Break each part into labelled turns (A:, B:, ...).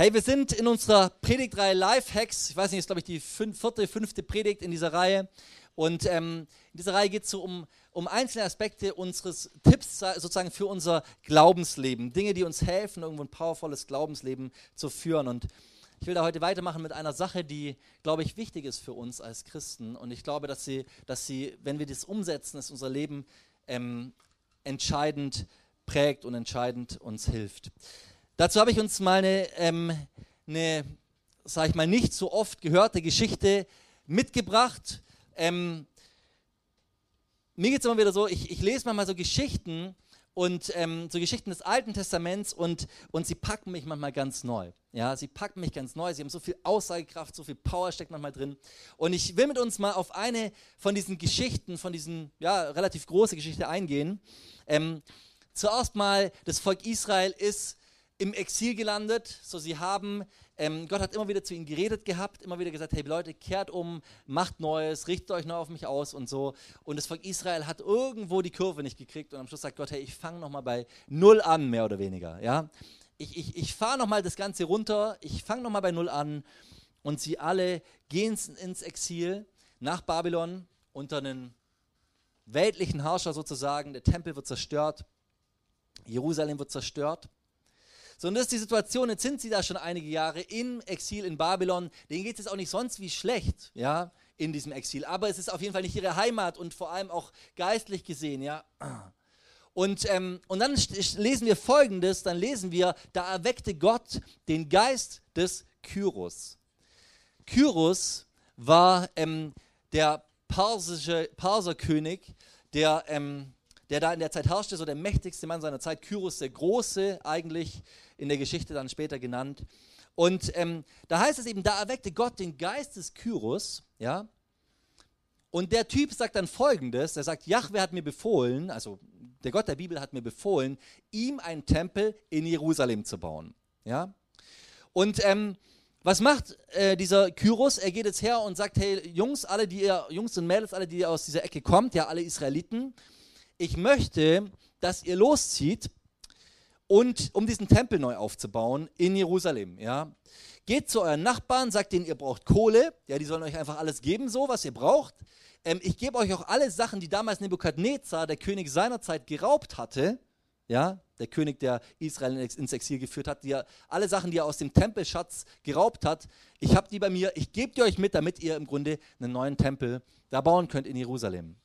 A: Hey, wir sind in unserer Predigtreihe Lifehacks. Ich weiß nicht, ist glaube ich die vierte, fünfte Predigt in dieser Reihe. Und ähm, in dieser Reihe geht es so um, um einzelne Aspekte unseres Tipps sozusagen für unser Glaubensleben. Dinge, die uns helfen, irgendwo ein powervolles Glaubensleben zu führen. Und ich will da heute weitermachen mit einer Sache, die, glaube ich, wichtig ist für uns als Christen. Und ich glaube, dass sie, dass sie wenn wir das umsetzen, dass unser Leben ähm, entscheidend prägt und entscheidend uns hilft. Dazu habe ich uns mal eine, ähm, eine sage ich mal, nicht so oft gehörte Geschichte mitgebracht. Ähm, mir geht es immer wieder so, ich, ich lese manchmal so Geschichten und ähm, so Geschichten des Alten Testaments und, und sie packen mich manchmal ganz neu. Ja, sie packen mich ganz neu, sie haben so viel Aussagekraft, so viel Power steckt manchmal drin. Und ich will mit uns mal auf eine von diesen Geschichten, von diesen, ja, relativ große Geschichte eingehen. Ähm, zuerst mal, das Volk Israel ist im Exil gelandet. So, sie haben, ähm, Gott hat immer wieder zu ihnen geredet gehabt, immer wieder gesagt, hey Leute, kehrt um, macht Neues, richtet euch neu auf mich aus und so. Und das Volk Israel hat irgendwo die Kurve nicht gekriegt und am Schluss sagt Gott, hey, ich fange nochmal bei Null an, mehr oder weniger. Ja? Ich, ich, ich fahre nochmal das Ganze runter, ich fange nochmal bei Null an und sie alle gehen ins Exil nach Babylon unter einen weltlichen Herrscher sozusagen. Der Tempel wird zerstört, Jerusalem wird zerstört. So, und das ist die Situation, jetzt sind sie da schon einige Jahre im Exil in Babylon. Denen geht es auch nicht sonst wie schlecht, ja, in diesem Exil. Aber es ist auf jeden Fall nicht ihre Heimat und vor allem auch geistlich gesehen, ja. Und, ähm, und dann lesen wir folgendes: Dann lesen wir, da erweckte Gott den Geist des Kyros. Kyros war ähm, der persische Perserkönig, der ähm, der da in der Zeit herrschte, so der mächtigste Mann seiner Zeit, Kyros der Große eigentlich in der Geschichte dann später genannt. Und ähm, da heißt es eben, da erweckte Gott den Geist des Kyros, ja. Und der Typ sagt dann folgendes: Er sagt, Jahwe hat mir befohlen, also der Gott der Bibel hat mir befohlen, ihm einen Tempel in Jerusalem zu bauen, ja. Und ähm, was macht äh, dieser Kyros? Er geht jetzt her und sagt: Hey, Jungs, alle, die ihr, Jungs und Mädels, alle, die ihr aus dieser Ecke kommt, ja, alle Israeliten, ich möchte, dass ihr loszieht und um diesen Tempel neu aufzubauen in Jerusalem, ja. Geht zu euren Nachbarn, sagt denen, ihr braucht Kohle, ja, die sollen euch einfach alles geben, so, was ihr braucht. Ähm, ich gebe euch auch alle Sachen, die damals Nebukadnezar, der König seiner Zeit, geraubt hatte, ja, der König, der Israel ins Exil geführt hat, die alle Sachen, die er aus dem Tempelschatz geraubt hat, ich habe die bei mir, ich gebe die euch mit, damit ihr im Grunde einen neuen Tempel da bauen könnt in Jerusalem.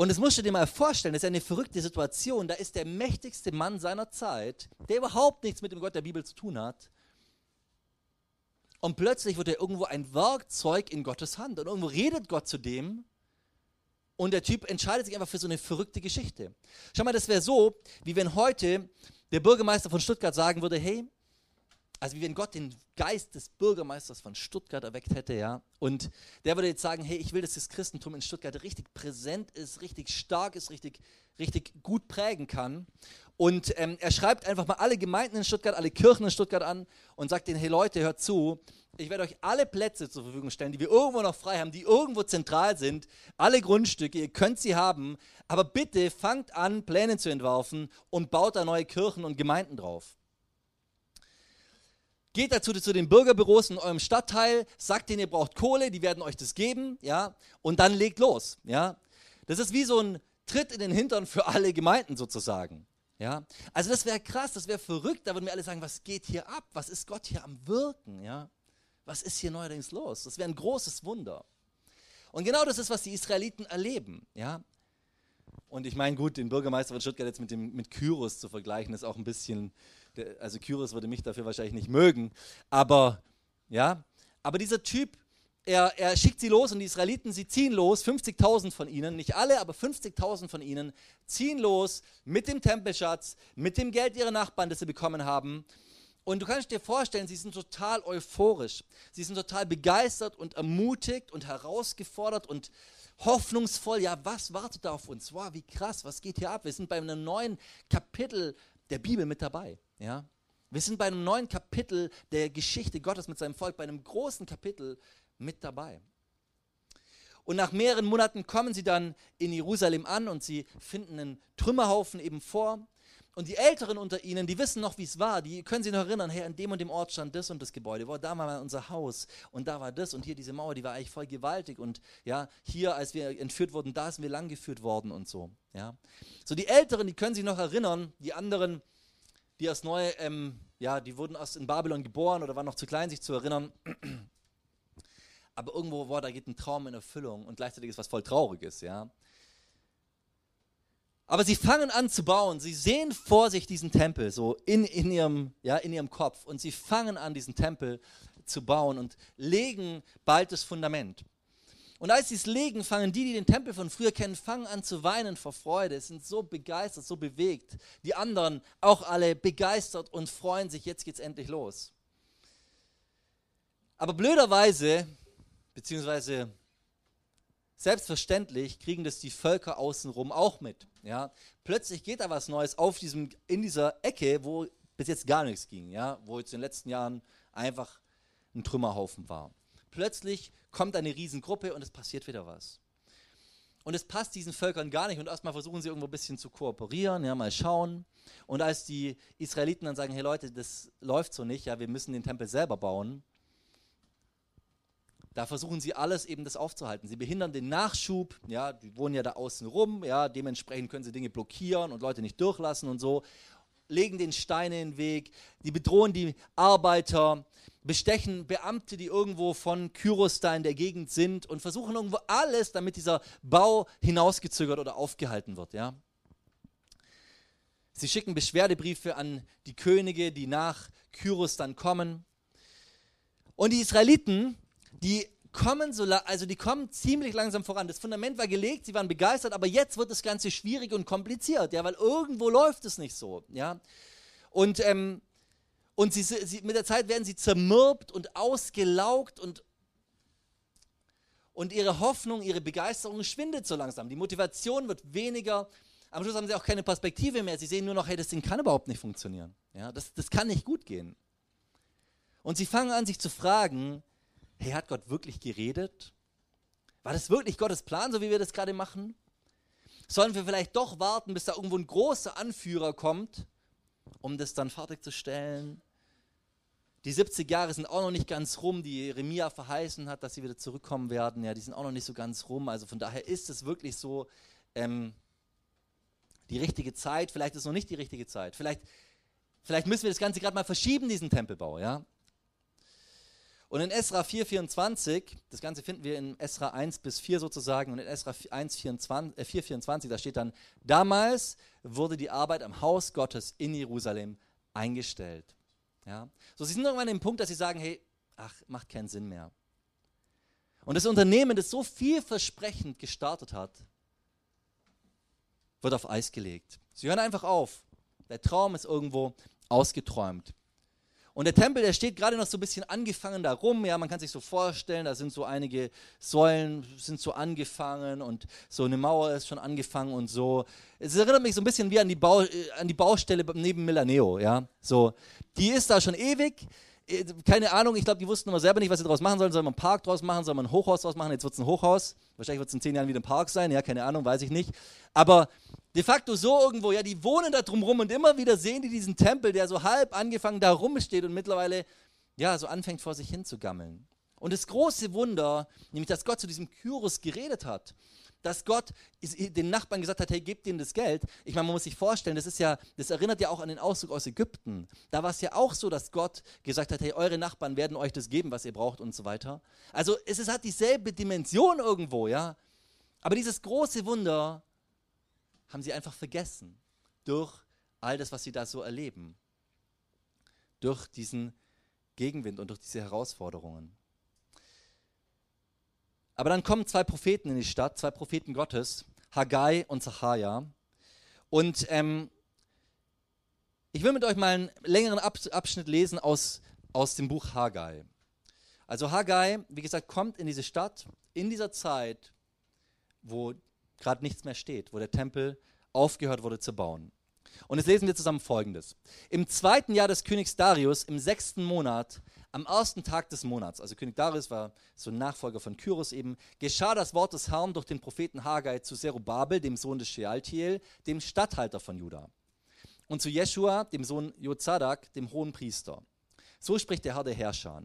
A: Und das musst du dir mal vorstellen, das ist eine verrückte Situation. Da ist der mächtigste Mann seiner Zeit, der überhaupt nichts mit dem Gott der Bibel zu tun hat. Und plötzlich wird er irgendwo ein Werkzeug in Gottes Hand. Und irgendwo redet Gott zu dem. Und der Typ entscheidet sich einfach für so eine verrückte Geschichte. Schau mal, das wäre so, wie wenn heute der Bürgermeister von Stuttgart sagen würde: Hey, also wie wenn Gott den Geist des Bürgermeisters von Stuttgart erweckt hätte, ja. Und der würde jetzt sagen, hey, ich will, dass das Christentum in Stuttgart richtig präsent ist, richtig stark ist, richtig, richtig gut prägen kann. Und ähm, er schreibt einfach mal alle Gemeinden in Stuttgart, alle Kirchen in Stuttgart an und sagt denen, hey Leute, hört zu, ich werde euch alle Plätze zur Verfügung stellen, die wir irgendwo noch frei haben, die irgendwo zentral sind, alle Grundstücke, ihr könnt sie haben, aber bitte fangt an, Pläne zu entwerfen und baut da neue Kirchen und Gemeinden drauf. Geht dazu zu den Bürgerbüros in eurem Stadtteil, sagt denen, ihr braucht Kohle, die werden euch das geben, ja, und dann legt los, ja. Das ist wie so ein Tritt in den Hintern für alle Gemeinden sozusagen, ja. Also das wäre krass, das wäre verrückt, da würden wir alle sagen, was geht hier ab? Was ist Gott hier am Wirken, ja? Was ist hier neuerdings los? Das wäre ein großes Wunder. Und genau das ist, was die Israeliten erleben, ja. Und ich meine, gut, den Bürgermeister von Stuttgart jetzt mit, dem, mit Kyros zu vergleichen, ist auch ein bisschen also Kyros würde mich dafür wahrscheinlich nicht mögen, aber ja, aber dieser Typ, er, er schickt sie los und die Israeliten, sie ziehen los, 50.000 von ihnen, nicht alle, aber 50.000 von ihnen ziehen los mit dem Tempelschatz, mit dem Geld ihrer Nachbarn, das sie bekommen haben. Und du kannst dir vorstellen, sie sind total euphorisch. Sie sind total begeistert und ermutigt und herausgefordert und hoffnungsvoll. Ja, was wartet da auf uns? Wow, wie krass, was geht hier ab? Wir sind bei einem neuen Kapitel der Bibel mit dabei. Ja? Wir sind bei einem neuen Kapitel der Geschichte Gottes mit seinem Volk, bei einem großen Kapitel mit dabei. Und nach mehreren Monaten kommen sie dann in Jerusalem an und sie finden einen Trümmerhaufen eben vor. und die Älteren unter ihnen, die wissen noch, wie es war, die können sich noch erinnern, hey, an dem und dem Ort stand das und das Gebäude, wow, da war mal unser Haus und da war das und hier diese Mauer, die war eigentlich voll gewaltig und ja, hier, als wir entführt wurden, da sind wir langgeführt worden und so, ja. So die Älteren, die können sich noch erinnern, die anderen, die erst neu, ähm, ja, die wurden erst in Babylon geboren oder waren noch zu klein, sich zu erinnern. Aber irgendwo, wow, da geht ein Traum in Erfüllung und gleichzeitig ist was voll Trauriges, ja. Aber sie fangen an zu bauen. Sie sehen vor sich diesen Tempel so in, in, ihrem, ja, in ihrem Kopf. Und sie fangen an, diesen Tempel zu bauen und legen bald das Fundament. Und als sie es legen, fangen die, die den Tempel von früher kennen, fangen an zu weinen vor Freude, sind so begeistert, so bewegt. Die anderen auch alle begeistert und freuen sich, jetzt geht es endlich los. Aber blöderweise, beziehungsweise Selbstverständlich kriegen das die Völker außenrum auch mit. Ja? Plötzlich geht da was Neues auf diesem, in dieser Ecke, wo bis jetzt gar nichts ging, ja? wo jetzt in den letzten Jahren einfach ein Trümmerhaufen war. Plötzlich kommt eine Riesengruppe und es passiert wieder was. Und es passt diesen Völkern gar nicht. Und erstmal versuchen sie irgendwo ein bisschen zu kooperieren, ja, mal schauen. Und als die Israeliten dann sagen, hey Leute, das läuft so nicht, ja, wir müssen den Tempel selber bauen, da versuchen sie alles eben das aufzuhalten. Sie behindern den Nachschub, ja, die wohnen ja da außen rum, ja, dementsprechend können sie Dinge blockieren und Leute nicht durchlassen und so, legen den Steine in den Weg, die bedrohen die Arbeiter, bestechen Beamte, die irgendwo von Kyros da in der Gegend sind und versuchen irgendwo alles, damit dieser Bau hinausgezögert oder aufgehalten wird, ja. Sie schicken Beschwerdebriefe an die Könige, die nach Kyros dann kommen. Und die Israeliten, die kommen so, also die kommen ziemlich langsam voran. Das Fundament war gelegt, sie waren begeistert, aber jetzt wird das Ganze schwierig und kompliziert, ja, weil irgendwo läuft es nicht so, ja. Und, ähm, und sie, sie, mit der Zeit werden sie zermürbt und ausgelaugt und, und ihre Hoffnung, ihre Begeisterung schwindet so langsam. Die Motivation wird weniger. Am Schluss haben sie auch keine Perspektive mehr. Sie sehen nur noch, hey, das Ding kann überhaupt nicht funktionieren. Ja, das, das kann nicht gut gehen. Und sie fangen an, sich zu fragen, hey, hat Gott wirklich geredet? War das wirklich Gottes Plan, so wie wir das gerade machen? Sollen wir vielleicht doch warten, bis da irgendwo ein großer Anführer kommt, um das dann fertigzustellen? Die 70 Jahre sind auch noch nicht ganz rum, die Jeremia verheißen hat, dass sie wieder zurückkommen werden. Ja, die sind auch noch nicht so ganz rum. Also von daher ist es wirklich so ähm, die richtige Zeit. Vielleicht ist es noch nicht die richtige Zeit. Vielleicht, vielleicht müssen wir das Ganze gerade mal verschieben, diesen Tempelbau. Ja? Und in Esra 4,24, das Ganze finden wir in Esra 1 bis 4 sozusagen, und in Esra 4,24, äh, da steht dann, damals wurde die Arbeit am Haus Gottes in Jerusalem eingestellt. Ja? So, sie sind irgendwann an dem Punkt, dass sie sagen, hey, ach, macht keinen Sinn mehr. Und das Unternehmen, das so vielversprechend gestartet hat, wird auf Eis gelegt. Sie hören einfach auf. Der Traum ist irgendwo ausgeträumt. Und der Tempel, der steht gerade noch so ein bisschen angefangen da rum. Ja, man kann sich so vorstellen, da sind so einige Säulen, sind so angefangen und so eine Mauer ist schon angefangen und so. Es erinnert mich so ein bisschen wie an die, Bau, äh, an die Baustelle neben Milaneo. Ja, so. Die ist da schon ewig. Äh, keine Ahnung, ich glaube, die wussten immer selber nicht, was sie daraus machen sollen. Soll man einen Park draus machen? Soll man ein Hochhaus draus machen? Jetzt wird es ein Hochhaus. Wahrscheinlich wird es in zehn Jahren wieder ein Park sein. Ja, keine Ahnung, weiß ich nicht. Aber de facto so irgendwo, ja, die wohnen da drum rum und immer wieder sehen die diesen Tempel, der so halb angefangen da rumsteht und mittlerweile, ja, so anfängt vor sich hin zu gammeln. Und das große Wunder, nämlich, dass Gott zu diesem Kyros geredet hat, dass Gott den Nachbarn gesagt hat, hey, gebt ihm das Geld. Ich meine, man muss sich vorstellen, das ist ja, das erinnert ja auch an den Auszug aus Ägypten. Da war es ja auch so, dass Gott gesagt hat, hey, eure Nachbarn werden euch das geben, was ihr braucht und so weiter. Also es, es hat dieselbe Dimension irgendwo, ja. Aber dieses große Wunder haben sie einfach vergessen durch all das, was sie da so erleben. Durch diesen Gegenwind und durch diese Herausforderungen. Aber dann kommen zwei Propheten in die Stadt, zwei Propheten Gottes, Haggai und Zacharia. Und ähm, ich will mit euch mal einen längeren Abschnitt lesen aus, aus dem Buch Haggai. Also Haggai, wie gesagt, kommt in diese Stadt in dieser Zeit, wo gerade nichts mehr steht, wo der Tempel aufgehört wurde zu bauen. Und jetzt lesen wir zusammen Folgendes. Im zweiten Jahr des Königs Darius, im sechsten Monat, am ersten Tag des Monats, also König Darius war so ein Nachfolger von Kyros eben, geschah das Wort des Herrn durch den Propheten Haggai zu Zerubabel, dem Sohn des Shealtiel, dem Statthalter von Juda. und zu Jeschua, dem Sohn Jozadak, dem hohen Priester. So spricht der Herr der Herrscher.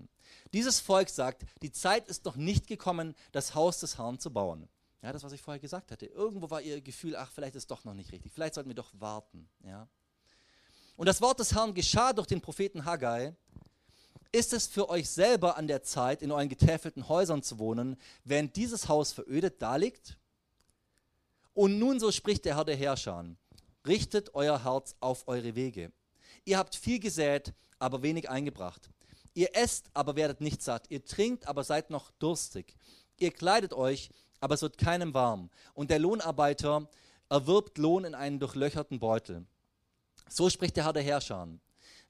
A: Dieses Volk sagt, die Zeit ist noch nicht gekommen, das Haus des Herrn zu bauen. Ja, das, was ich vorher gesagt hatte. Irgendwo war ihr Gefühl, ach, vielleicht ist es doch noch nicht richtig. Vielleicht sollten wir doch warten. Ja. Und das Wort des Herrn geschah durch den Propheten Haggai. Ist es für euch selber an der Zeit, in euren getäfelten Häusern zu wohnen, während dieses Haus verödet daliegt? Und nun so spricht der Herr der Herrscher, richtet euer Herz auf eure Wege. Ihr habt viel gesät, aber wenig eingebracht. Ihr esst, aber werdet nicht satt. Ihr trinkt, aber seid noch durstig. Ihr kleidet euch, aber es wird keinem warm. Und der Lohnarbeiter erwirbt Lohn in einen durchlöcherten Beutel. So spricht der Herr der Herrscher.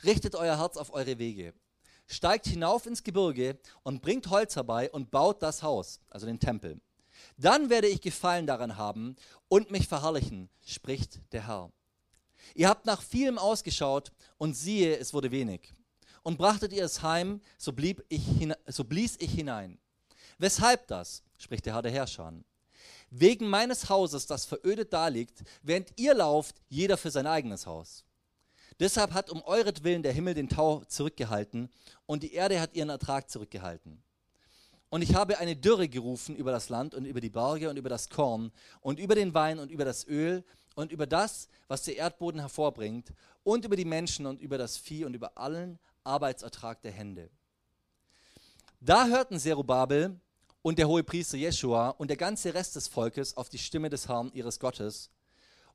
A: Richtet euer Herz auf eure Wege. Steigt hinauf ins Gebirge und bringt Holz herbei und baut das Haus, also den Tempel. Dann werde ich Gefallen daran haben und mich verherrlichen, spricht der Herr. Ihr habt nach vielem ausgeschaut und siehe, es wurde wenig. Und brachtet ihr es heim, so, blieb ich so blies ich hinein. Weshalb das, spricht der Herr der Herrscher. Wegen meines Hauses, das verödet daliegt, während ihr lauft, jeder für sein eigenes Haus. Deshalb hat um euretwillen der Himmel den Tau zurückgehalten und die Erde hat ihren Ertrag zurückgehalten. Und ich habe eine Dürre gerufen über das Land und über die Berge und über das Korn und über den Wein und über das Öl und über das, was der Erdboden hervorbringt und über die Menschen und über das Vieh und über allen Arbeitsertrag der Hände. Da hörten Zerubabel und der hohe Priester Jeschua und der ganze Rest des Volkes auf die Stimme des Herrn ihres Gottes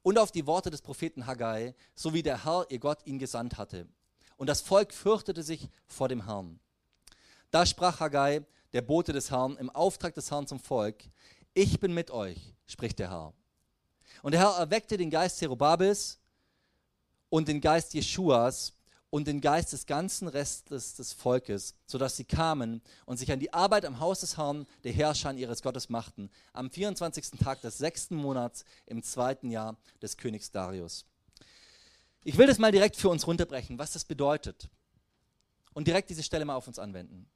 A: und auf die Worte des Propheten Haggai, so wie der Herr ihr Gott ihn gesandt hatte. Und das Volk fürchtete sich vor dem Herrn. Da sprach Haggai, der Bote des Herrn, im Auftrag des Herrn zum Volk, ich bin mit euch, spricht der Herr. Und der Herr erweckte den Geist Zerubabels und den Geist Jeschuas und den Geist des ganzen Restes des Volkes, sodass sie kamen und sich an die Arbeit am Haus des Herrn, der Herrscher ihres Gottes, machten, am 24. Tag des sechsten Monats im zweiten Jahr des Königs Darius. Ich will das mal direkt für uns runterbrechen, was das bedeutet. Und direkt diese Stelle mal auf uns anwenden.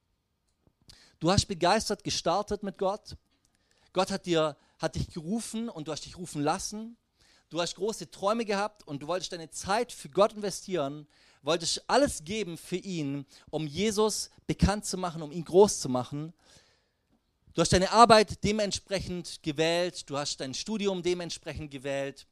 A: Du hast begeistert gestartet mit Gott. Gott hat, dir, hat dich gerufen und du hast dich rufen lassen. Du hast große Träume gehabt und du wolltest deine Zeit für Gott investieren, wolltest alles geben für ihn, um Jesus bekannt zu machen, um ihn groß zu machen. Du hast deine Arbeit dementsprechend gewählt, du hast dein Studium dementsprechend gewählt,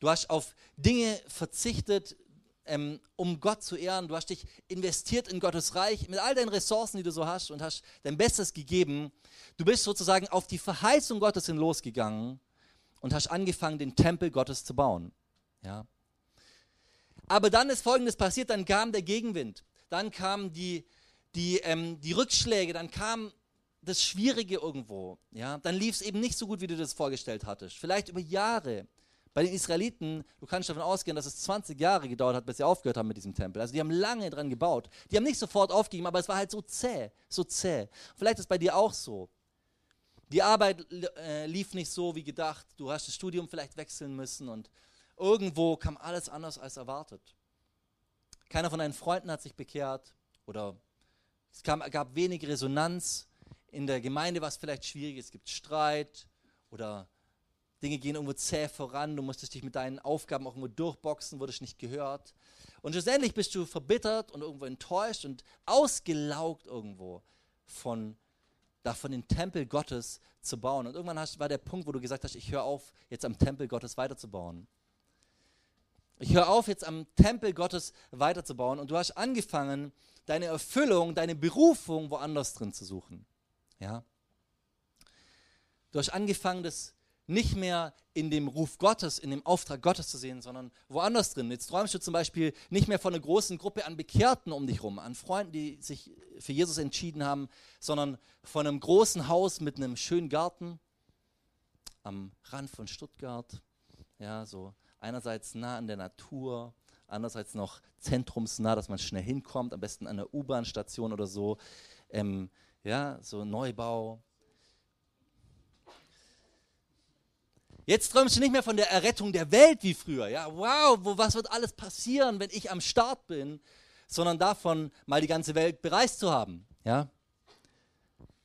A: du hast auf Dinge verzichtet, ähm, um Gott zu ehren. Du hast dich investiert in Gottes Reich mit all deinen Ressourcen, die du so hast und hast dein Bestes gegeben. Du bist sozusagen auf die Verheißung Gottes hin losgegangen und hast angefangen, den Tempel Gottes zu bauen. Ja. Aber dann ist Folgendes passiert, dann kam der Gegenwind, dann kamen die, die, ähm, die Rückschläge, dann kam das Schwierige irgendwo. Ja. Dann lief es eben nicht so gut, wie du das vorgestellt hattest. Vielleicht über Jahre. Bei den Israeliten, du kannst davon ausgehen, dass es 20 Jahre gedauert hat, bis sie aufgehört haben mit diesem Tempel. Also die haben lange dran gebaut. Die haben nicht sofort aufgegeben, aber es war halt so zäh, so zäh. Vielleicht ist es bei dir auch so. Die Arbeit äh, lief nicht so wie gedacht. Du hast das Studium vielleicht wechseln müssen und irgendwo kam alles anders als erwartet. Keiner von deinen Freunden hat sich bekehrt oder es kam, gab wenig Resonanz in der Gemeinde, was vielleicht schwierig ist. Es gibt Streit oder Dinge gehen irgendwo zäh voran, du musstest dich mit deinen Aufgaben auch irgendwo durchboxen, wurdest nicht gehört. Und schlussendlich bist du verbittert und irgendwo enttäuscht und ausgelaugt irgendwo von, davon den Tempel Gottes zu bauen. Und irgendwann hast, war der Punkt, wo du gesagt hast, ich höre auf, jetzt am Tempel Gottes weiterzubauen. Ich höre auf, jetzt am Tempel Gottes weiterzubauen. Und du hast angefangen, deine Erfüllung, deine Berufung woanders drin zu suchen. Ja? Du hast angefangen, das nicht mehr in dem Ruf Gottes, in dem Auftrag Gottes zu sehen, sondern woanders drin. Jetzt träumst du zum Beispiel nicht mehr von einer großen Gruppe an Bekehrten um dich rum, an Freunden, die sich für Jesus entschieden haben, sondern von einem großen Haus mit einem schönen Garten am Rand von Stuttgart. Ja, so einerseits nah an der Natur, andererseits noch zentrumsnah, dass man schnell hinkommt, am besten an der U-Bahn-Station oder so. Ähm, ja, so Neubau, Jetzt träumst du nicht mehr von der Errettung der Welt wie früher. Ja, wow, wo, was wird alles passieren, wenn ich am Start bin, sondern davon, mal die ganze Welt bereist zu haben. Ja,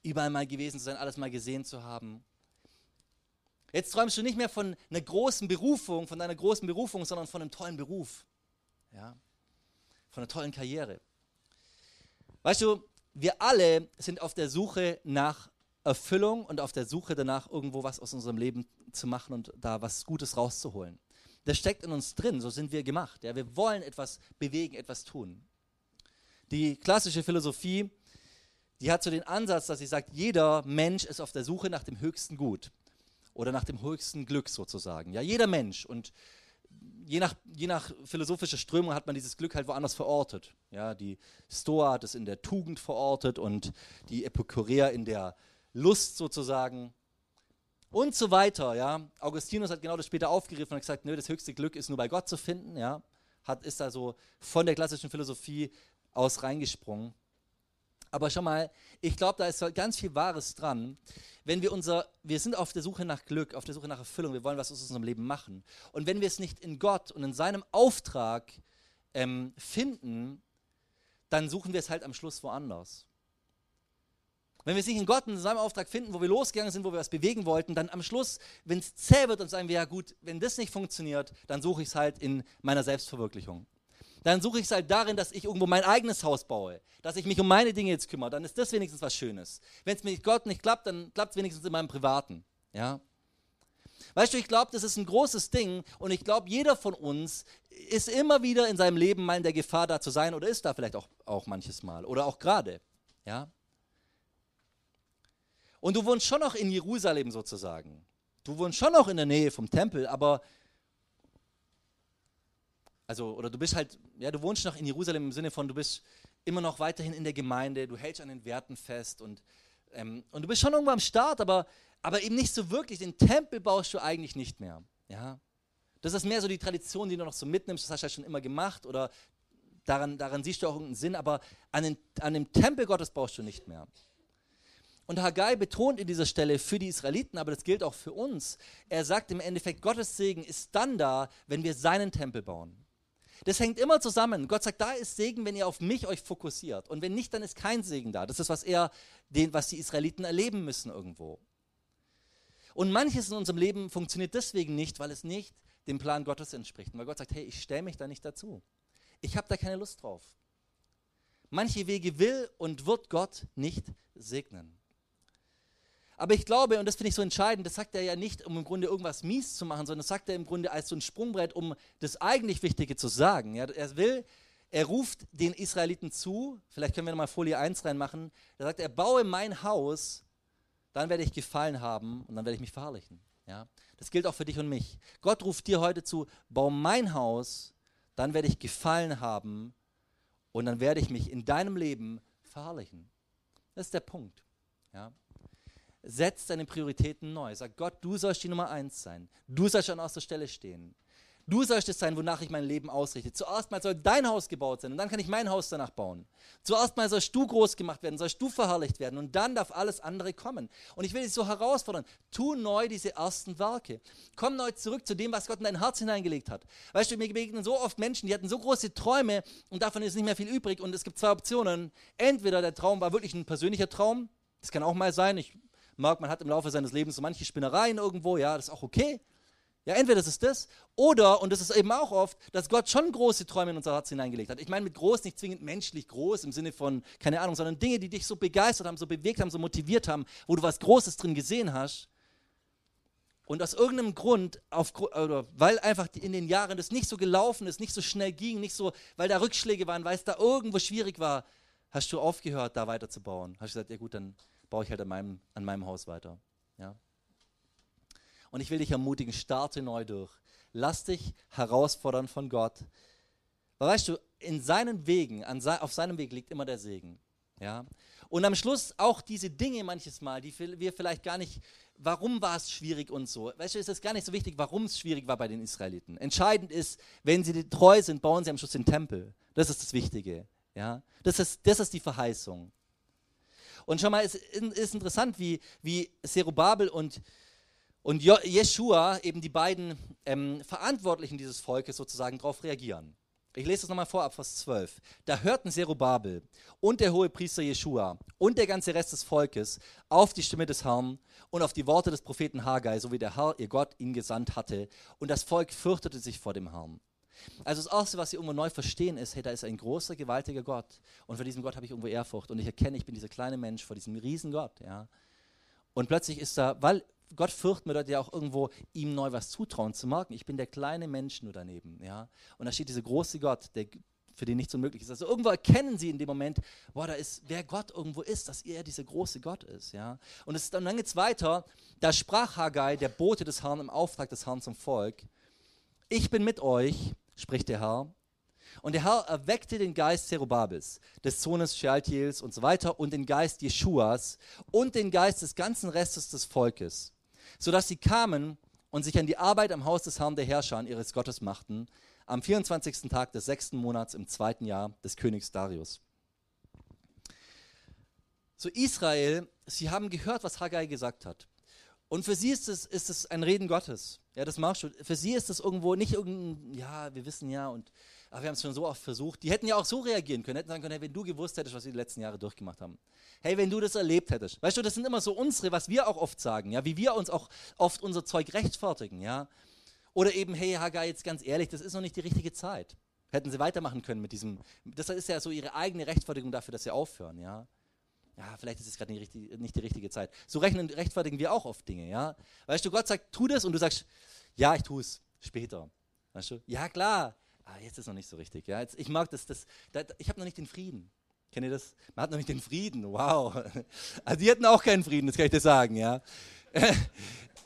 A: überall mal gewesen zu sein, alles mal gesehen zu haben. Jetzt träumst du nicht mehr von einer großen Berufung, von deiner großen Berufung, sondern von einem tollen Beruf. ja, von einer tollen Karriere. Weißt du, wir alle sind auf der Suche nach Erfüllung und auf der Suche danach, irgendwo was aus unserem Leben zu machen und da was Gutes rauszuholen. Das steckt in uns drin, so sind wir gemacht. Ja? Wir wollen etwas bewegen, etwas tun. Die klassische Philosophie, die hat so den Ansatz, dass sie sagt, jeder Mensch ist auf der Suche nach dem höchsten Gut oder nach dem höchsten Glück sozusagen. Ja, jeder Mensch und je nach, je nach philosophischer Strömung hat man dieses Glück halt woanders verortet. Ja, die Stoa hat es in der Tugend verortet und die Epikureer in der Lust sozusagen und so weiter. Ja. Augustinus hat genau das später aufgegriffen und gesagt, nö, das höchste Glück ist nur bei Gott zu finden. Ja. Hat, ist also von der klassischen Philosophie aus reingesprungen. Aber schau mal, ich glaube, da ist ganz viel Wahres dran. Wenn wir unser, wir sind auf der Suche nach Glück, auf der Suche nach Erfüllung, wir wollen was aus unserem Leben machen. Und wenn wir es nicht in Gott und in seinem Auftrag ähm, finden, dann suchen wir es halt am Schluss woanders. Wenn wir es nicht in Gott und in seinem Auftrag finden, wo wir losgegangen sind, wo wir was bewegen wollten, dann am Schluss, wenn es zäh wird, dann sagen wir, ja gut, wenn das nicht funktioniert, dann suche ich es halt in meiner Selbstverwirklichung. Dann suche ich es halt darin, dass ich irgendwo mein eigenes Haus baue, dass ich mich um meine Dinge jetzt kümmere, dann ist das wenigstens was Schönes. Wenn es mit Gott nicht klappt, dann klappt es wenigstens in meinem Privaten. Ja? Weißt du, ich glaube, das ist ein großes Ding und ich glaube, jeder von uns ist immer wieder in seinem Leben mal in der Gefahr, da zu sein oder ist da vielleicht auch, auch manches Mal oder auch gerade. Ja? Und du wohnst schon noch in Jerusalem sozusagen. Du wohnst schon noch in der Nähe vom Tempel, aber also oder du bist halt, ja, du wohnst noch in Jerusalem im Sinne von, du bist immer noch weiterhin in der Gemeinde, du hältst an den Werten fest und, ähm, und du bist schon irgendwo am Start, aber, aber eben nicht so wirklich. Den Tempel baust du eigentlich nicht mehr. Ja? Das ist mehr so die Tradition, die du noch so mitnimmst, das hast du ja schon immer gemacht oder daran, daran siehst du auch irgendeinen Sinn, aber an, den, an dem Tempel Gottes baust du nicht mehr. Und Haggai betont in dieser Stelle für die Israeliten, aber das gilt auch für uns, er sagt im Endeffekt, Gottes Segen ist dann da, wenn wir seinen Tempel bauen. Das hängt immer zusammen. Gott sagt, da ist Segen, wenn ihr auf mich euch fokussiert. Und wenn nicht, dann ist kein Segen da. Das ist, was er, den, was die Israeliten erleben müssen irgendwo. Und manches in unserem Leben funktioniert deswegen nicht, weil es nicht dem Plan Gottes entspricht. Und weil Gott sagt, hey, ich stelle mich da nicht dazu. Ich habe da keine Lust drauf. Manche Wege will und wird Gott nicht segnen. Aber ich glaube, und das finde ich so entscheidend, das sagt er ja nicht, um im Grunde irgendwas mies zu machen, sondern das sagt er im Grunde als so ein Sprungbrett, um das eigentlich Wichtige zu sagen. Ja, er will, er ruft den Israeliten zu, vielleicht können wir nochmal Folie 1 reinmachen, da sagt er, baue mein Haus, dann werde ich Gefallen haben und dann werde ich mich verherrlichen. Ja, das gilt auch für dich und mich. Gott ruft dir heute zu, bau mein Haus, dann werde ich Gefallen haben und dann werde ich mich in deinem Leben verherrlichen. Das ist der Punkt. Ja setzt deine Prioritäten neu. Sag Gott, du sollst die Nummer eins sein. Du sollst an erster Stelle stehen. Du sollst es sein, wonach ich mein Leben ausrichte. Zuerst mal soll dein Haus gebaut sein und dann kann ich mein Haus danach bauen. Zuerst mal sollst du groß gemacht werden, sollst du verherrlicht werden und dann darf alles andere kommen. Und ich will dich so herausfordern, tu neu diese ersten Werke. Komm neu zurück zu dem, was Gott in dein Herz hineingelegt hat. Weißt du, mir begegnen so oft Menschen, die hatten so große Träume und davon ist nicht mehr viel übrig und es gibt zwei Optionen. Entweder der Traum war wirklich ein persönlicher Traum, das kann auch mal sein, ich mag, man hat im Laufe seines Lebens so manche Spinnereien irgendwo, ja, das ist auch okay. Ja, entweder das ist das, oder, und das ist eben auch oft, dass Gott schon große Träume in unser Herz hineingelegt hat. Ich meine mit groß nicht zwingend menschlich groß im Sinne von, keine Ahnung, sondern Dinge, die dich so begeistert haben, so bewegt haben, so motiviert haben, wo du was Großes drin gesehen hast. Und aus irgendeinem Grund, auf, weil einfach in den Jahren das nicht so gelaufen ist, nicht so schnell ging, nicht so, weil da Rückschläge waren, weil es da irgendwo schwierig war, hast du aufgehört, da weiterzubauen. Hast du gesagt, ja gut, dann baue ich halt an meinem, an meinem Haus weiter. Ja? Und ich will dich ermutigen, starte neu durch. Lass dich herausfordern von Gott. Weil weißt du, in seinen Wegen, an, auf seinem Weg liegt immer der Segen. Ja? Und am Schluss auch diese Dinge manches Mal, die wir vielleicht gar nicht, warum war es schwierig und so. Weißt du, ist es gar nicht so wichtig, warum es schwierig war bei den Israeliten. Entscheidend ist, wenn sie treu sind, bauen sie am Schluss den Tempel. Das ist das Wichtige. Ja? Das, ist, das ist die Verheißung. Und schau mal, es ist interessant, wie, wie Zerubabel und, und Jeshua, eben die beiden ähm, Verantwortlichen dieses Volkes sozusagen, darauf reagieren. Ich lese das nochmal vor, ab Vers 12. Da hörten Zerubabel und der hohe Priester Jeshua und der ganze Rest des Volkes auf die Stimme des Herrn und auf die Worte des Propheten Haggai, so wie der Herr, ihr Gott, ihn gesandt hatte. Und das Volk fürchtete sich vor dem Herrn. Also das Erste, was sie irgendwo neu verstehen, ist, hey, da ist ein großer, gewaltiger Gott. Und vor diesem Gott habe ich irgendwo Ehrfurcht. Und ich erkenne, ich bin dieser kleine Mensch vor diesem riesen Gott. Ja. Und plötzlich ist da, weil Gott fürchten bedeutet ja auch irgendwo, ihm neu was zutrauen zu merken. Ich bin der kleine Mensch nur daneben. Ja. Und da steht dieser große Gott, der, für den nichts unmöglich ist. Also irgendwo erkennen sie in dem Moment, boah, da ist, wer Gott irgendwo ist, dass er dieser große Gott ist. Ja? Und es, dann geht es weiter, da sprach Haggai, der Bote des Herrn im Auftrag des Herrn zum Volk, ich bin mit euch, spricht der Herr. Und der Herr erweckte den Geist Zerubabels, des Sohnes Shealtiels und so weiter, und den Geist Jeschuas und den Geist des ganzen Restes des Volkes, sodass sie kamen und sich an die Arbeit am Haus des Herrn der Herrscher, ihres Gottes machten, am 24. Tag des sechsten Monats im zweiten Jahr des Königs Darius. So Israel, sie haben gehört, was Haggai gesagt hat. Und für sie ist es, ist es ein Reden Gottes. Ja, das machst du. Für sie ist es irgendwo nicht irgendein, ja, wir wissen ja und ach, wir haben es schon so oft versucht. Die hätten ja auch so reagieren können, hätten sagen können, hey, wenn du gewusst hättest, was wir die letzten Jahre durchgemacht haben. Hey, wenn du das erlebt hättest. Weißt du, das sind immer so unsere, was wir auch oft sagen, ja, wie wir uns auch oft unser Zeug rechtfertigen, ja. Oder eben, hey Hagar, jetzt ganz ehrlich, das ist noch nicht die richtige Zeit. Hätten sie weitermachen können mit diesem, das ist ja so ihre eigene Rechtfertigung dafür, dass sie aufhören, ja. Ja, vielleicht ist es gerade nicht, nicht, die richtige Zeit. So rechnen, rechtfertigen wir auch oft Dinge, ja. Weißt du, Gott sagt, tu das und du sagst, ja, ich tue es, später. Weißt du, ja klar, ah, jetzt ist noch nicht so richtig, ja. Jetzt, ich mag das, das, das ich habe noch nicht den Frieden. Kennt ihr das? Man hat noch nicht den Frieden, wow. Also die hatten auch keinen Frieden, das kann ich dir sagen, ja.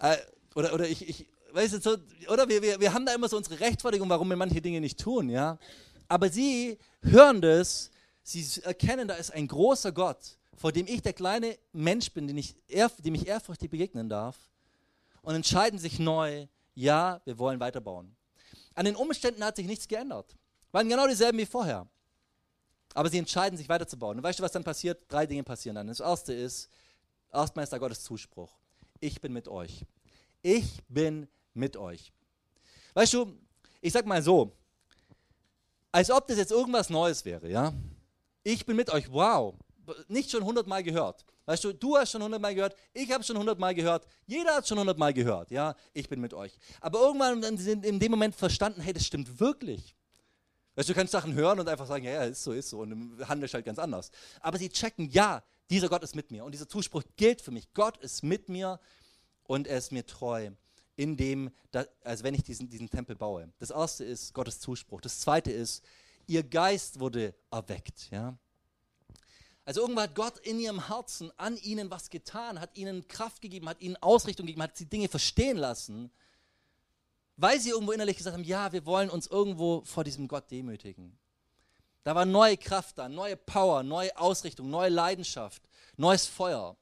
A: Äh, oder, oder ich, ich, weißt du, so, oder wir, wir, wir haben da immer so unsere Rechtfertigung, warum wir manche Dinge nicht tun, ja. Aber sie hören das, sie erkennen, da ist ein großer Gott, vor dem ich der kleine Mensch bin, den ich, dem ich ehrfurchtig begegnen darf, und entscheiden sich neu, ja, wir wollen weiterbauen. An den Umständen hat sich nichts geändert. Waren genau dieselben wie vorher. Aber sie entscheiden sich weiterzubauen. Und weißt du, was dann passiert? Drei Dinge passieren dann. Das erste ist, erstmal ist da Gottes Zuspruch. Ich bin mit euch. Ich bin mit euch. Weißt du, ich sag mal so, als ob das jetzt irgendwas Neues wäre, ja? Ich bin mit euch, wow, nicht schon hundertmal gehört. Weißt du, du hast schon hundertmal gehört, ich habe schon hundertmal gehört, jeder hat schon hundertmal gehört, ja? Ich bin mit euch. Aber irgendwann sind in dem Moment verstanden, hey, das stimmt wirklich. Weißt du, du kannst Sachen hören und einfach sagen, ja, ja, ist so, ist so und handelst halt ganz anders. Aber sie checken, ja, dieser Gott ist mit mir und dieser Zuspruch gilt für mich. Gott ist mit mir und er ist mir treu in dem, also wenn ich diesen, diesen Tempel baue. Das erste ist Gottes Zuspruch. Das zweite ist, ihr Geist wurde erweckt. Ja? Also irgendwann hat Gott in ihrem Herzen an ihnen was getan, hat ihnen Kraft gegeben, hat ihnen Ausrichtung gegeben, hat sie Dinge verstehen lassen, weil sie irgendwo innerlich gesagt haben, ja, wir wollen uns irgendwo vor diesem Gott demütigen. Da war neue Kraft da, neue Power, neue Ausrichtung, neue Leidenschaft, neues Feuer.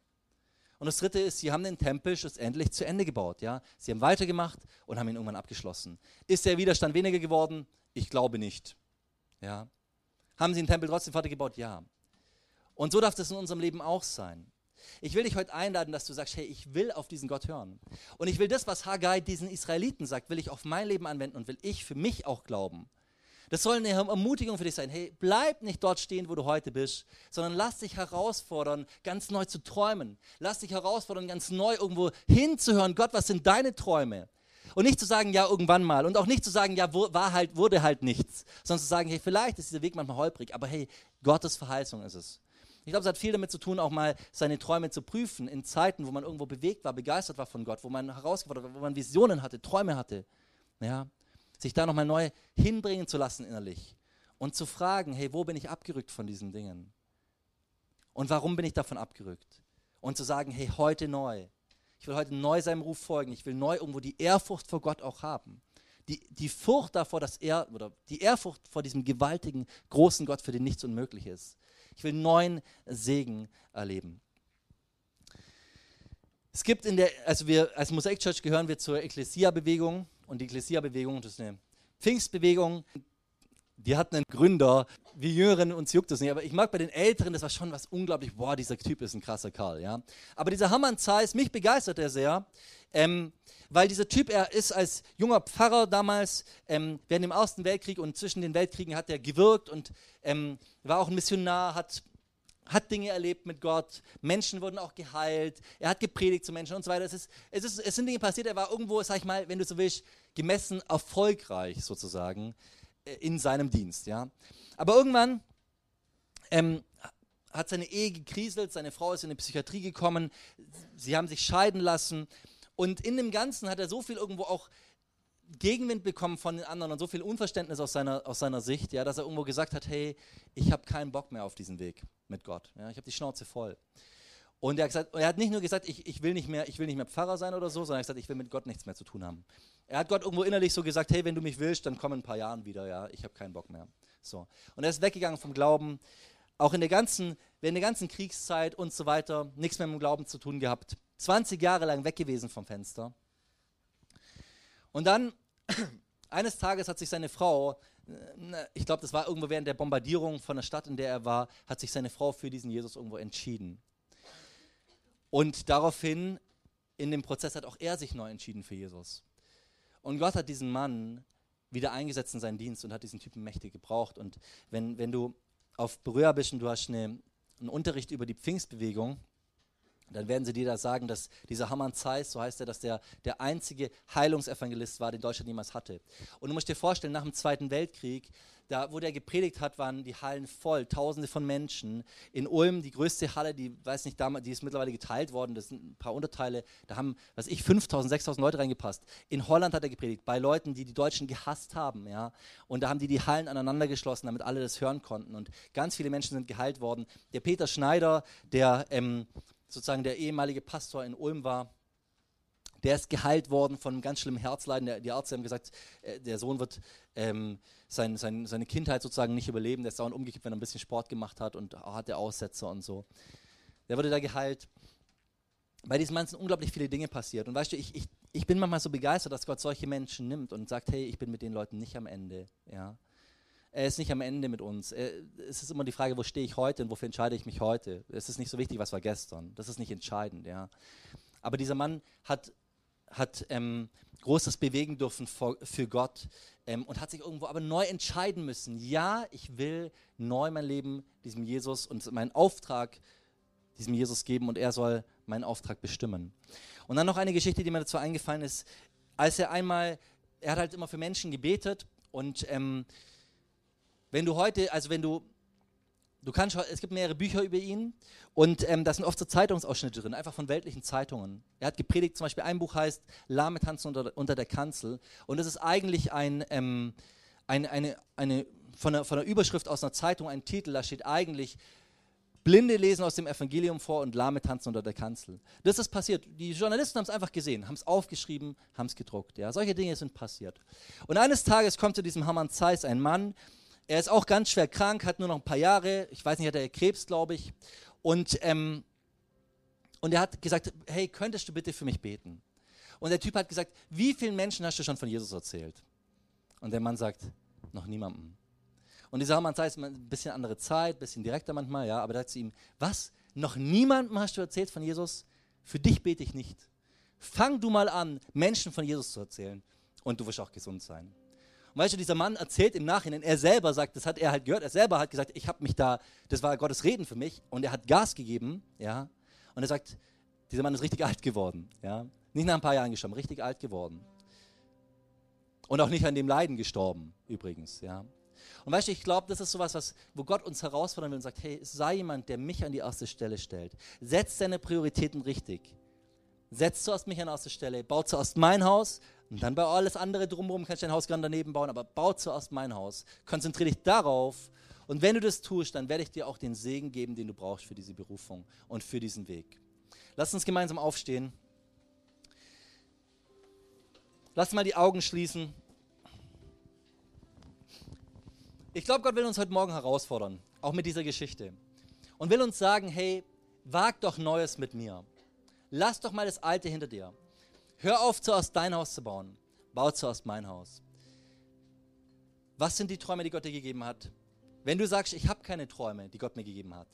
A: Und das dritte ist, sie haben den Tempel schlussendlich zu Ende gebaut. Ja? Sie haben weitergemacht und haben ihn irgendwann abgeschlossen. Ist der Widerstand weniger geworden? Ich glaube nicht. Ja? Haben sie den Tempel trotzdem fertig gebaut? Ja. Und so darf das in unserem Leben auch sein. Ich will dich heute einladen, dass du sagst, hey, ich will auf diesen Gott hören. Und ich will das, was Haggai diesen Israeliten sagt, will ich auf mein Leben anwenden und will ich für mich auch glauben. Das soll eine Ermutigung für dich sein. Hey, bleib nicht dort stehen, wo du heute bist, sondern lass dich herausfordern, ganz neu zu träumen. Lass dich herausfordern, ganz neu irgendwo hinzuhören. Gott, was sind deine Träume? Und nicht zu sagen, ja, irgendwann mal. Und auch nicht zu sagen, ja, war halt, wurde halt nichts. Sondern zu sagen, hey, vielleicht ist dieser Weg manchmal holprig, aber hey, Gottes Verheißung ist es. Ich glaube, es hat viel damit zu tun, auch mal seine Träume zu prüfen in Zeiten, wo man irgendwo bewegt war, begeistert war von Gott, wo man herausgefordert war, wo man Visionen hatte, Träume hatte. Ja, sich da nochmal neu hinbringen zu lassen innerlich und zu fragen, hey, wo bin ich abgerückt von diesen Dingen? Und warum bin ich davon abgerückt? Und zu sagen, hey, heute neu. Ich will heute neu seinem Ruf folgen. Ich will neu irgendwo die Ehrfurcht vor Gott auch haben. Die, die Furcht davor, dass er, oder die Ehrfurcht vor diesem gewaltigen, großen Gott, für den nichts unmöglich ist. Ich will neuen Segen erleben. Es gibt in der, also wir als Mosaic Church gehören wir zur Ecclesia-Bewegung und die Ecclesia-Bewegung, das ist eine Pfingstbewegung. Die hatten einen Gründer, wir Jüngeren, uns juckt das nicht, aber ich mag bei den Älteren, das war schon was unglaublich, boah, dieser Typ ist ein krasser Kerl, ja. Aber dieser Hamann Zeiss, mich begeistert er sehr, ähm, weil dieser Typ, er ist als junger Pfarrer damals ähm, während dem Ersten Weltkrieg und zwischen den Weltkriegen hat er gewirkt und ähm, war auch ein Missionar, hat hat Dinge erlebt mit Gott, Menschen wurden auch geheilt, er hat gepredigt zu Menschen und so weiter. Es, ist, es, ist, es sind Dinge passiert, er war irgendwo, sag ich mal, wenn du so willst, gemessen erfolgreich sozusagen in seinem Dienst. Ja? Aber irgendwann ähm, hat seine Ehe gekriselt, seine Frau ist in die Psychiatrie gekommen, sie haben sich scheiden lassen und in dem Ganzen hat er so viel irgendwo auch Gegenwind bekommen von den anderen und so viel Unverständnis aus seiner, aus seiner Sicht, ja, dass er irgendwo gesagt hat, hey, ich habe keinen Bock mehr auf diesen Weg mit Gott. Ja, ich habe die Schnauze voll. Und er hat, gesagt, er hat nicht nur gesagt, ich, ich, will nicht mehr, ich will nicht mehr Pfarrer sein oder so, sondern er hat gesagt, ich will mit Gott nichts mehr zu tun haben. Er hat Gott irgendwo innerlich so gesagt, hey, wenn du mich willst, dann komm in ein paar Jahren wieder, ja, ich habe keinen Bock mehr. So. Und er ist weggegangen vom Glauben, auch in der ganzen, während der ganzen Kriegszeit und so weiter, nichts mehr mit dem Glauben zu tun gehabt. 20 Jahre lang weg gewesen vom Fenster. Und dann, eines Tages hat sich seine Frau, äh, ich glaube, das war irgendwo während der Bombardierung von der Stadt, in der er war, hat sich seine Frau für diesen Jesus irgendwo entschieden. Und daraufhin, in dem Prozess, hat auch er sich neu entschieden für Jesus. Und Gott hat diesen Mann wieder eingesetzt in seinen Dienst und hat diesen Typen mächtig gebraucht. Und wenn, wenn du auf Berührer bist und du hast eine, einen Unterricht über die Pfingstbewegung, dann werden sie dir da sagen, dass dieser Hamann Zeiss, so heißt er, dass der der einzige Heilungsevangelist war, den Deutschland niemals hatte. Und du musst dir vorstellen, nach dem Zweiten Weltkrieg, da wo der gepredigt hat, waren die Hallen voll, tausende von Menschen. In Ulm, die größte Halle, die weiß nicht, die ist mittlerweile geteilt worden, das sind ein paar Unterteile, da haben, was ich, 5000, 6000 Leute reingepasst. In Holland hat er gepredigt, bei Leuten, die die Deutschen gehasst haben, ja. Und da haben die die Hallen aneinander geschlossen, damit alle das hören konnten. Und ganz viele Menschen sind geheilt worden. Der Peter Schneider, der ähm, sozusagen der ehemalige Pastor in Ulm war, der ist geheilt worden von einem ganz schlimmen Herzleiden. Der, die Ärzte haben gesagt, äh, der Sohn wird ähm, sein, sein, seine Kindheit sozusagen nicht überleben. Der ist dauernd umgekippt, wenn er ein bisschen Sport gemacht hat und hatte Aussätze und so. Der wurde da geheilt. Bei diesem Mann sind unglaublich viele Dinge passiert. Und weißt du, ich, ich, ich bin manchmal so begeistert, dass Gott solche Menschen nimmt und sagt, hey, ich bin mit den Leuten nicht am Ende. Ja. Er ist nicht am Ende mit uns. es ist immer die Frage, wo stehe ich heute und wofür entscheide ich mich heute. Es ist nicht so wichtig, was war gestern. Das ist nicht entscheidend. Ja. Aber dieser Mann hat, hat ähm, Großes bewegen dürfen für, für Gott ähm, und hat sich irgendwo aber neu entscheiden müssen. Ja, ich will neu mein Leben diesem Jesus und meinen Auftrag diesem Jesus geben und er soll meinen Auftrag bestimmen. Und dann noch eine Geschichte, die mir dazu eingefallen ist. Als er einmal, er hat halt immer für Menschen gebetet und ähm, wenn du heute, also wenn du, du kannst, es gibt mehrere Bücher über ihn und ähm, da sind oft so Zeitungsausschnitte drin, einfach von weltlichen Zeitungen. Er hat gepredigt, zum Beispiel ein Buch heißt Lahme tanzen unter, unter der Kanzel und das ist eigentlich ein, ähm, eine, eine, eine von, einer, von einer Überschrift aus einer Zeitung, ein Titel, da steht eigentlich Blinde lesen aus dem Evangelium vor und Lahme tanzen unter der Kanzel. Das ist passiert. Die Journalisten haben es einfach gesehen, haben es aufgeschrieben, haben es gedruckt. Ja. Solche Dinge sind passiert. Und eines Tages kommt zu diesem Hamann Zeiss ein Mann, er ist auch ganz schwer krank, hat nur noch ein paar Jahre. Ich weiß nicht, hat er Krebs, glaube ich. Und, ähm, und er hat gesagt, hey, könntest du bitte für mich beten? Und der Typ hat gesagt, wie vielen Menschen hast du schon von Jesus erzählt? Und der Mann sagt, noch niemandem. Und dieser Mann sagt, ein bisschen andere Zeit, ein bisschen direkter manchmal, ja, aber er sagt zu ihm, was? Noch niemandem hast du erzählt von Jesus? Für dich bete ich nicht. Fang du mal an, Menschen von Jesus zu erzählen und du wirst auch gesund sein. Und weißt du, dieser Mann erzählt im Nachhinein, er selber sagt, das hat er halt gehört, er selber hat gesagt, ich habe mich da, das war Gottes Reden für mich und er hat Gas gegeben, ja. Und er sagt, dieser Mann ist richtig alt geworden, ja. Nicht nach ein paar Jahren gestorben, richtig alt geworden. Und auch nicht an dem Leiden gestorben, übrigens, ja. Und weißt du, ich glaube, das ist sowas, was, wo Gott uns herausfordern will und sagt, hey, sei jemand, der mich an die erste Stelle stellt. Setz deine Prioritäten richtig. Setz zuerst mich an erste Stelle, bau zuerst mein Haus, und dann bei alles andere drumherum kannst du dein Haus gerne daneben bauen, aber bau zuerst mein Haus. Konzentriere dich darauf. Und wenn du das tust, dann werde ich dir auch den Segen geben, den du brauchst für diese Berufung und für diesen Weg. Lass uns gemeinsam aufstehen. Lass mal die Augen schließen. Ich glaube, Gott will uns heute Morgen herausfordern, auch mit dieser Geschichte. Und will uns sagen, hey, wag doch Neues mit mir. Lass doch mal das Alte hinter dir. Hör auf, zuerst dein Haus zu bauen. Bau zuerst mein Haus. Was sind die Träume, die Gott dir gegeben hat? Wenn du sagst, ich habe keine Träume, die Gott mir gegeben hat,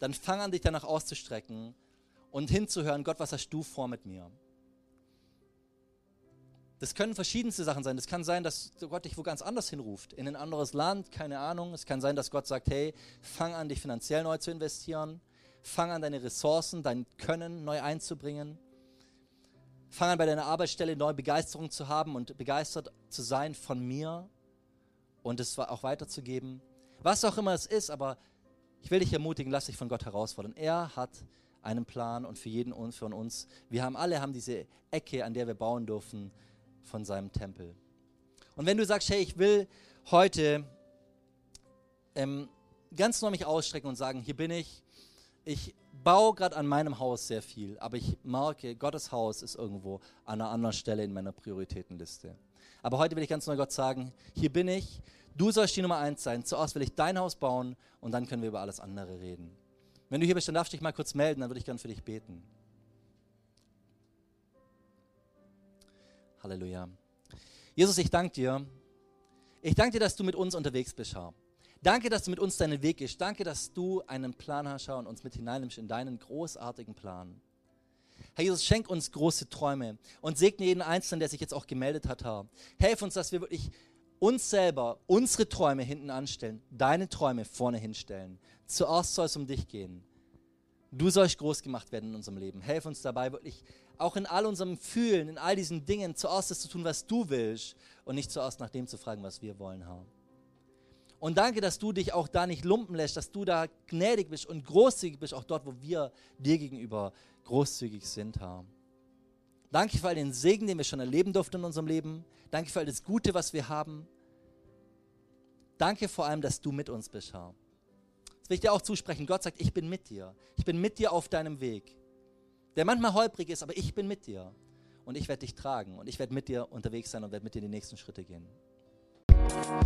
A: dann fang an, dich danach auszustrecken und hinzuhören, Gott, was hast du vor mit mir? Das können verschiedenste Sachen sein. Das kann sein, dass Gott dich wo ganz anders hinruft, in ein anderes Land, keine Ahnung. Es kann sein, dass Gott sagt, hey, fang an, dich finanziell neu zu investieren. Fang an, deine Ressourcen, dein Können neu einzubringen. Fang an, bei deiner Arbeitsstelle neue Begeisterung zu haben und begeistert zu sein von mir und es auch weiterzugeben. Was auch immer es ist, aber ich will dich ermutigen, lass dich von Gott herausfordern. Er hat einen Plan und für jeden von uns, wir haben alle haben diese Ecke, an der wir bauen dürfen von seinem Tempel. Und wenn du sagst, hey, ich will heute ähm, ganz neu mich ausstrecken und sagen, hier bin ich, ich baue gerade an meinem Haus sehr viel, aber ich merke, Gottes Haus ist irgendwo an einer anderen Stelle in meiner Prioritätenliste. Aber heute will ich ganz neu Gott sagen, hier bin ich, du sollst die Nummer eins sein. Zuerst will ich dein Haus bauen und dann können wir über alles andere reden. Wenn du hier bist, dann darfst du dich mal kurz melden, dann würde ich gerne für dich beten. Halleluja. Jesus, ich danke dir. Ich danke dir, dass du mit uns unterwegs bist, Herr. Danke, dass du mit uns deinen Weg gehst. Danke, dass du einen Plan hast, und uns mit hineinnimmst in deinen großartigen Plan. Herr Jesus, schenk uns große Träume und segne jeden Einzelnen, der sich jetzt auch gemeldet hat, Herr. Helf uns, dass wir wirklich uns selber, unsere Träume hinten anstellen, deine Träume vorne hinstellen. Zuerst soll es um dich gehen. Du sollst groß gemacht werden in unserem Leben. Helf uns dabei, wirklich auch in all unserem Fühlen, in all diesen Dingen, zuerst das zu tun, was du willst und nicht zuerst nach dem zu fragen, was wir wollen, Herr. Und danke, dass du dich auch da nicht lumpen lässt, dass du da gnädig bist und großzügig bist, auch dort, wo wir dir gegenüber großzügig sind, Herr. Danke für all den Segen, den wir schon erleben durften in unserem Leben. Danke für all das Gute, was wir haben. Danke vor allem, dass du mit uns bist, Herr. Das will ich dir auch zusprechen. Gott sagt, ich bin mit dir. Ich bin mit dir auf deinem Weg. Der manchmal holprig ist, aber ich bin mit dir. Und ich werde dich tragen. Und ich werde mit dir unterwegs sein und werde mit dir die nächsten Schritte gehen. We'll be.